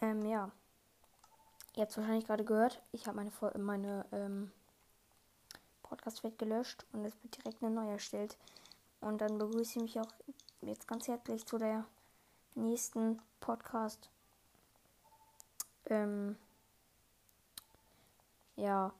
Ähm, ja. Ihr habt wahrscheinlich gerade gehört, ich habe meine, meine ähm, Podcast wird gelöscht und es wird direkt eine neue erstellt. Und dann begrüße ich mich auch jetzt ganz herzlich zu der nächsten Podcast. Ähm, ja,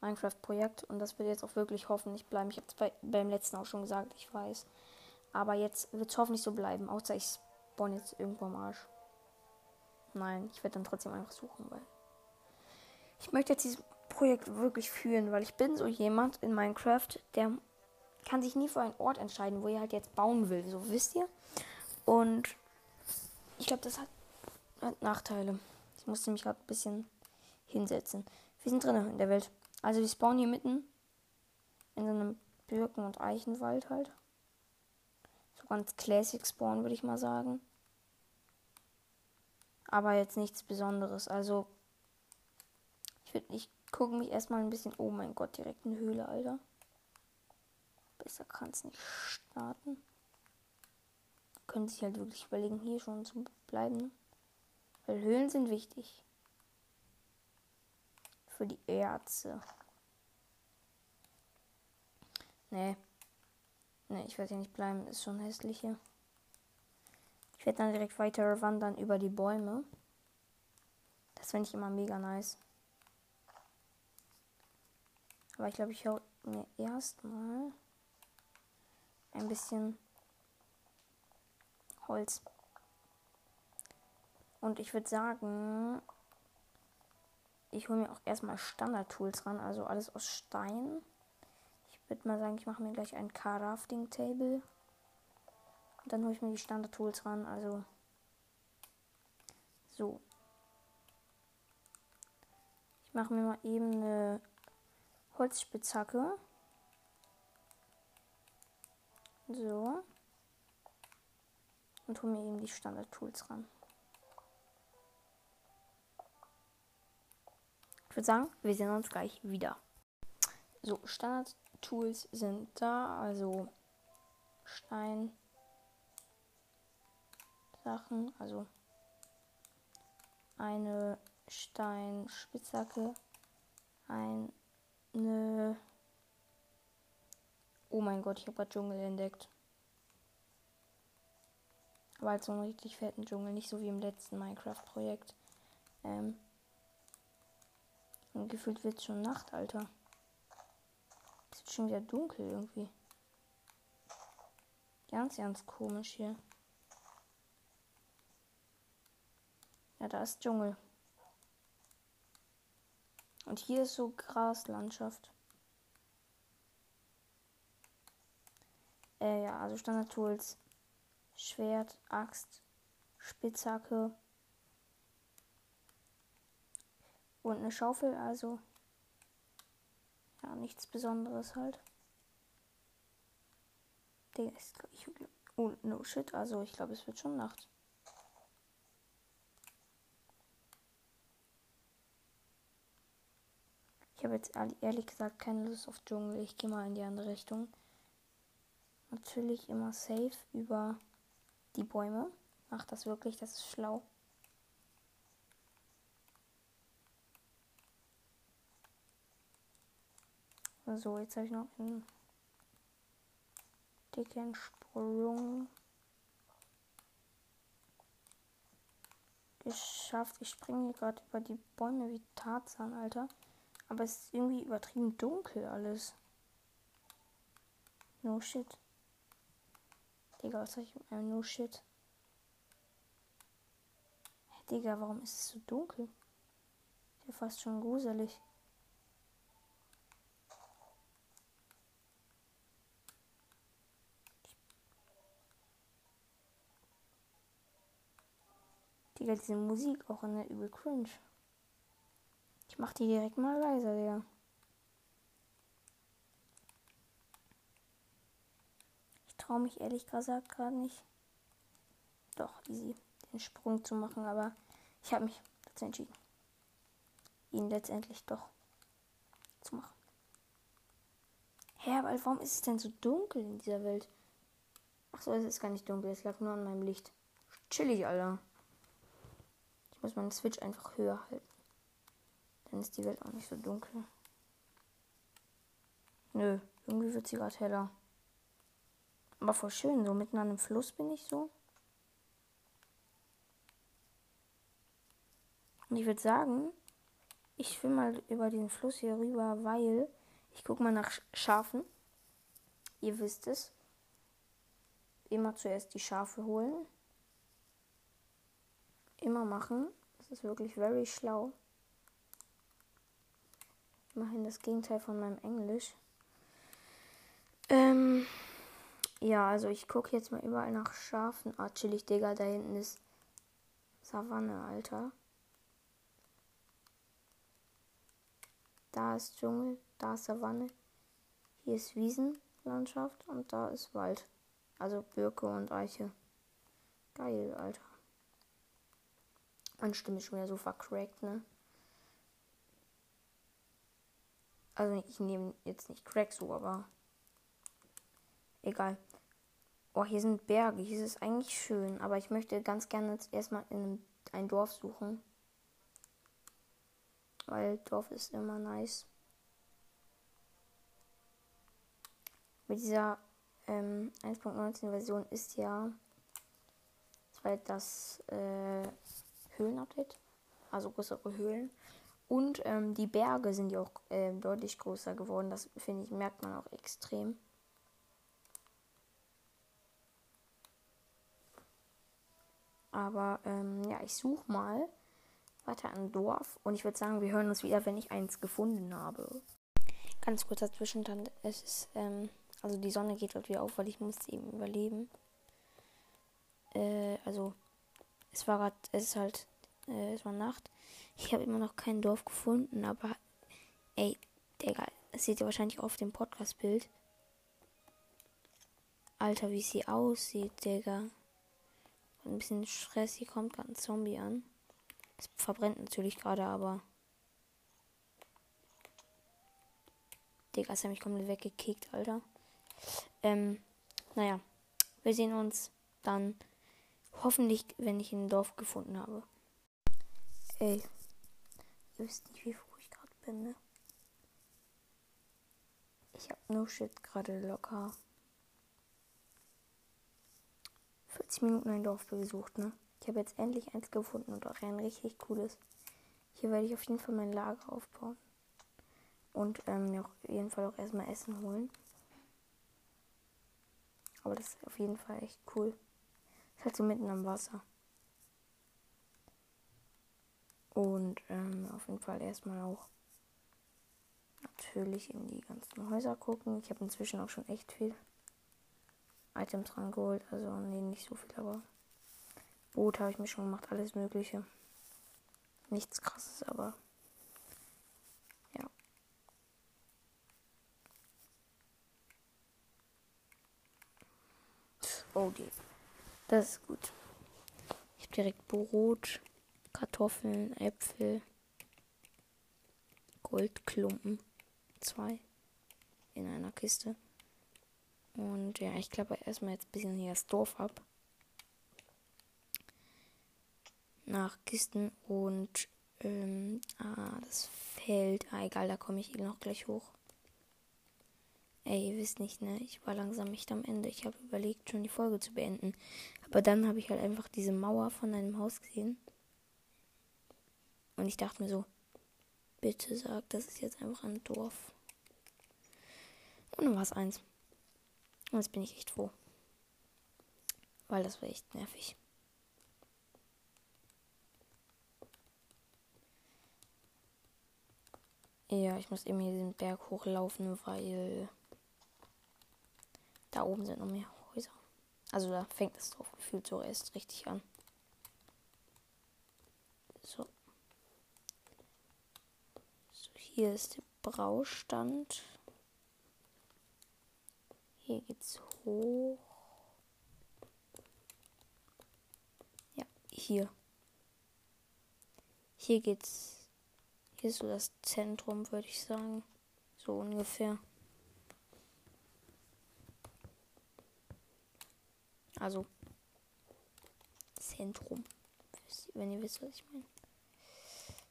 Minecraft-Projekt. Und das wird jetzt auch wirklich hoffentlich bleiben. Ich habe es bei, beim letzten auch schon gesagt, ich weiß. Aber jetzt wird es hoffentlich so bleiben. Außer ich spawn jetzt irgendwo am Arsch. Nein, ich werde dann trotzdem einfach suchen, weil ich möchte jetzt dieses Projekt wirklich führen, weil ich bin so jemand in Minecraft, der kann sich nie für einen Ort entscheiden, wo er halt jetzt bauen will, so wisst ihr. Und ich glaube, das hat, hat, Nachteile. Ich musste mich gerade ein bisschen hinsetzen. Wir sind drinnen in der Welt. Also wir spawnen hier mitten in so einem Birken- und Eichenwald halt. So ganz Classic Spawn, würde ich mal sagen. Aber jetzt nichts Besonderes. Also ich ich gucke mich erstmal ein bisschen. Oh mein Gott, direkt eine Höhle, Alter. Besser kann es nicht starten. Können sich halt wirklich überlegen, hier schon zu bleiben. Weil Höhlen sind wichtig. Für die Ärzte. Nee. Nee, ich werde hier nicht bleiben. Ist schon hässlich hier. Ich werde dann direkt weiter wandern über die Bäume. Das finde ich immer mega nice. Aber ich glaube, ich hau mir erstmal ein bisschen Holz. Und ich würde sagen, ich hole mir auch erstmal Standard-Tools ran, also alles aus Stein. Ich würde mal sagen, ich mache mir gleich ein Crafting-Table. Dann hole ich mir die Standard-Tools ran, also so. Ich mache mir mal eben eine Holzspitzhacke. So. Und hole mir eben die Standard-Tools ran. Ich würde sagen, wir sehen uns gleich wieder. So, Standard-Tools sind da, also Stein, Sachen, also eine Steinspitzhacke, ein eine Oh mein Gott, ich habe gerade Dschungel entdeckt. Aber halt so einen richtig fetten Dschungel, nicht so wie im letzten Minecraft-Projekt. Ähm. Und gefühlt wird es schon Nacht, Alter. Es wird schon wieder dunkel irgendwie. Ganz, ganz komisch hier. Ja, da ist Dschungel. Und hier ist so Graslandschaft. Äh, ja, also Standard-Tools. Schwert, Axt, Spitzhacke. Und eine Schaufel, also. Ja, nichts Besonderes halt. Der ist, ich, oh, no shit, also ich glaube, es wird schon Nacht. Ich habe jetzt ehrlich gesagt keine Lust auf Dschungel. Ich gehe mal in die andere Richtung. Natürlich immer safe über die Bäume. Macht das wirklich, das ist schlau. So, jetzt habe ich noch einen dicken Sprung geschafft. Ich springe gerade über die Bäume wie Tarzan, Alter. Aber es ist irgendwie übertrieben dunkel alles. No shit. Digga, was sag ich mit No shit? Digga, warum ist es so dunkel? Ist ja fast schon gruselig. Digga, diese Musik auch in der übel cringe. Mach die direkt mal leiser, Digga. Ich traue mich ehrlich gesagt gerade nicht. Doch, easy, den Sprung zu machen, aber ich habe mich dazu entschieden, ihn letztendlich doch zu machen. Hä, aber warum ist es denn so dunkel in dieser Welt? Ach so, es ist gar nicht dunkel, es lag nur an meinem Licht. Chillig, Alter. Ich muss meinen Switch einfach höher halten. Dann ist die Welt auch nicht so dunkel. Nö, irgendwie wird sie gerade heller. Aber voll schön, so mitten an einem Fluss bin ich so. Und ich würde sagen, ich schwimme mal über den Fluss hier rüber, weil ich gucke mal nach Schafen. Ihr wisst es. Immer zuerst die Schafe holen. Immer machen. Das ist wirklich very schlau. Immerhin das Gegenteil von meinem Englisch. Ähm, ja, also ich gucke jetzt mal überall nach Schafen. Ah, chillig, Digga, da hinten ist Savanne, Alter. Da ist Dschungel, da ist Savanne. Hier ist Wiesenlandschaft und da ist Wald. Also Birke und Eiche. Geil, Alter. Meine Stimme ist schon wieder so vercrackt, ne? Also ich nehme jetzt nicht Crack so, aber egal. Oh, hier sind Berge. Hier ist es eigentlich schön, aber ich möchte ganz gerne jetzt erstmal in ein Dorf suchen. Weil Dorf ist immer nice. Mit dieser ähm, 1.19 Version ist ja das äh, Höhlen-Update. Also größere Höhlen. Und ähm, die Berge sind ja auch äh, deutlich größer geworden. Das finde ich, merkt man auch extrem. Aber ähm, ja, ich suche mal weiter ein Dorf. Und ich würde sagen, wir hören uns wieder, wenn ich eins gefunden habe. Ganz kurzer Zwischenstand. Es ist, ähm, also die Sonne geht dort wieder auf, weil ich musste eben überleben. Äh, also es war gerade, es ist halt, äh, es war Nacht. Ich habe immer noch kein Dorf gefunden, aber ey, Digga, das seht ihr wahrscheinlich auf dem Podcast-Bild. Alter, wie sie aussieht, Digga. Ein bisschen Stress, hier kommt gerade ein Zombie an. Es verbrennt natürlich gerade, aber. Digga, ist er mich komplett weggekickt, Alter. Ähm, naja. Wir sehen uns dann hoffentlich, wenn ich ein Dorf gefunden habe. Ey, Ihr wisst nicht, wie froh ich gerade bin, ne? Ich hab no shit gerade locker 40 Minuten ein Dorf besucht, ne? Ich habe jetzt endlich eins gefunden und auch ein richtig cooles. Hier werde ich auf jeden Fall mein Lager aufbauen. Und ähm, mir auf jeden Fall auch erstmal Essen holen. Aber das ist auf jeden Fall echt cool. Ist halt so mitten am Wasser. Und ähm, auf jeden Fall erstmal auch natürlich in die ganzen Häuser gucken. Ich habe inzwischen auch schon echt viel Items rangeholt. Also, nee, nicht so viel, aber Boot habe ich mir schon gemacht. Alles Mögliche. Nichts krasses, aber ja. Oh, die. Das ist gut. Ich habe direkt Brot. Kartoffeln, Äpfel, Goldklumpen. Zwei in einer Kiste. Und ja, ich klappe erstmal jetzt ein bisschen hier das Dorf ab. Nach Kisten und ähm, ah, das Feld. Ah, egal, da komme ich noch gleich hoch. Ey, ihr wisst nicht, ne? Ich war langsam nicht am Ende. Ich habe überlegt, schon die Folge zu beenden. Aber dann habe ich halt einfach diese Mauer von einem Haus gesehen. Und ich dachte mir so, bitte sag, das ist jetzt einfach ein Dorf. Und dann war es eins. Und jetzt bin ich echt froh. Weil das war echt nervig. Ja, ich muss eben hier den Berg hochlaufen, weil da oben sind noch mehr Häuser. Also da fängt es drauf gefühlt so erst richtig an. So. Hier ist der Braustand. Hier geht's hoch. Ja, hier. Hier geht's. Hier ist so das Zentrum, würde ich sagen. So ungefähr. Also Zentrum. wenn ihr wisst, was ich meine.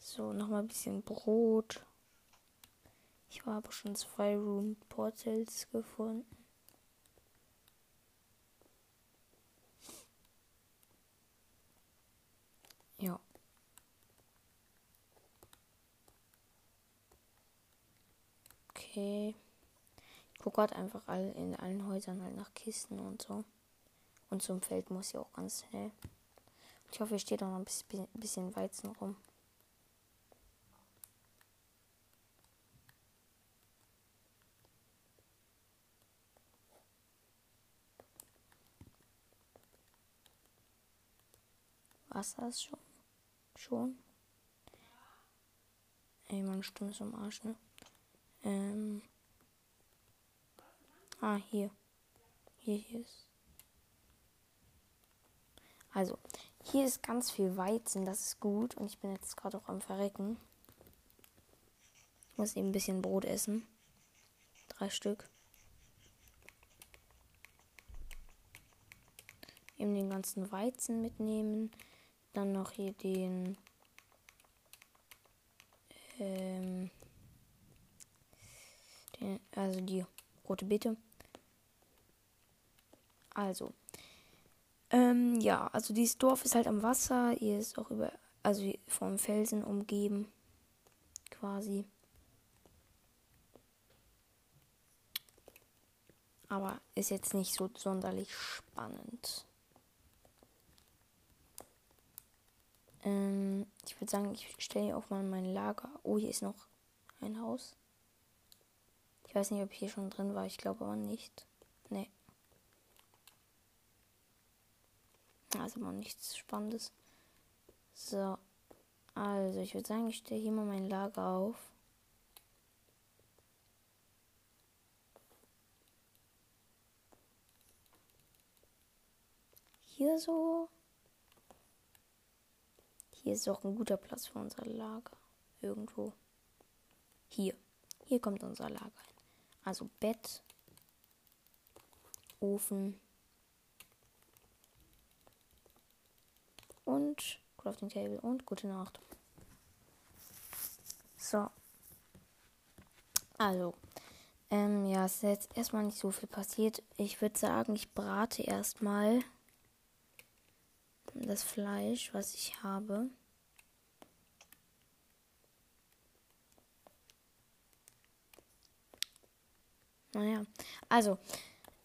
So, nochmal ein bisschen Brot. Ich habe schon zwei Room Portals gefunden. Ja. Okay. Ich gucke gerade einfach all, in allen Häusern halt nach Kisten und so. Und zum Feld muss ich auch ganz schnell. Ich hoffe, hier steht auch noch ein bisschen, bisschen Weizen rum. Wasser ist schon. Schon. Ey, meine Stimme ist am Arsch, ne? Ähm. Ah, hier. Hier, hier ist. Also, hier ist ganz viel Weizen, das ist gut. Und ich bin jetzt gerade auch am Verrecken. Ich muss eben ein bisschen Brot essen. Drei Stück. Eben den ganzen Weizen mitnehmen. Dann noch hier den. Ähm, den also die rote Beete. Also, ähm, ja, also dieses Dorf ist halt am Wasser. Ihr ist auch über, also vom Felsen umgeben. Quasi. Aber ist jetzt nicht so sonderlich spannend. Ähm, ich würde sagen, ich stelle hier auch mal mein Lager. Oh, hier ist noch ein Haus. Ich weiß nicht, ob ich hier schon drin war. Ich glaube aber nicht. Nee. Also mal nichts Spannendes. So. Also, ich würde sagen, ich stelle hier mal mein Lager auf. Hier so. Hier ist auch ein guter Platz für unser Lager. Irgendwo. Hier. Hier kommt unser Lager. Also Bett, Ofen, und Crafting Table und gute Nacht. So. Also. Ähm, ja, es ist jetzt erstmal nicht so viel passiert. Ich würde sagen, ich brate erstmal das Fleisch, was ich habe. Naja, also,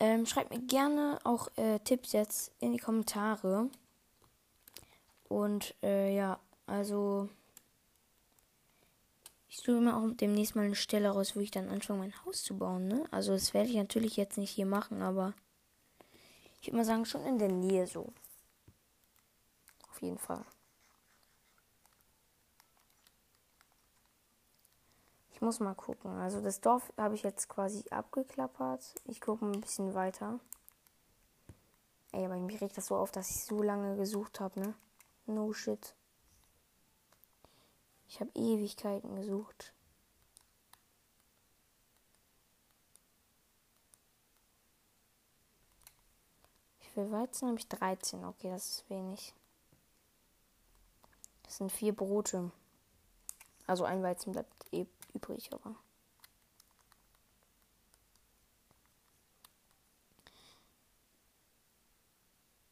ähm, schreibt mir gerne auch äh, Tipps jetzt in die Kommentare. Und äh, ja, also ich suche mir auch demnächst mal eine Stelle raus, wo ich dann anfange, mein Haus zu bauen. Ne? Also das werde ich natürlich jetzt nicht hier machen, aber ich würde mal sagen, schon in der Nähe so. Auf jeden Fall. Ich muss mal gucken. Also das Dorf habe ich jetzt quasi abgeklappert. Ich gucke ein bisschen weiter. Ey, aber mich regt das so auf, dass ich so lange gesucht habe, ne? No shit. Ich habe Ewigkeiten gesucht. Wie viel Weizen habe ich? 13. Okay, das ist wenig. Das sind vier Brote. Also ein Weizen bleibt eh übrig, aber.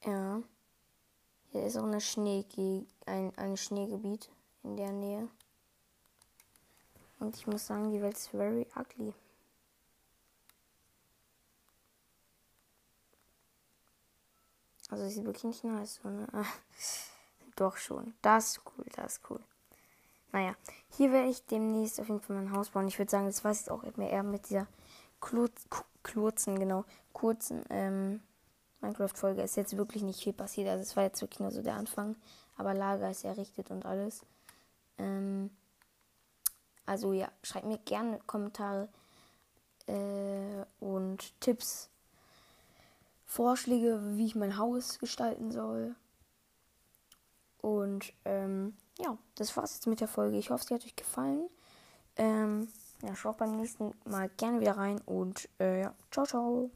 Ja. Hier ist auch eine Schneege ein, ein Schneegebiet in der Nähe. Und ich muss sagen, die Welt ist very ugly. Also sieht wirklich nicht nice aus. Ne? Doch schon. Das ist cool, das ist cool. Naja, hier werde ich demnächst auf jeden Fall mein Haus bauen. Ich würde sagen, das war jetzt auch eher mit dieser kurzen, genau, kurzen ähm, Minecraft-Folge ist jetzt wirklich nicht viel passiert. Also es war jetzt wirklich nur so der Anfang. Aber Lager ist errichtet und alles. Ähm, also ja, schreibt mir gerne Kommentare äh, und Tipps, Vorschläge, wie ich mein Haus gestalten soll. Und ähm, ja, das war's jetzt mit der Folge. Ich hoffe, sie hat euch gefallen. Ähm, ja, schaut beim nächsten Mal gerne wieder rein und äh, ja, ciao, ciao.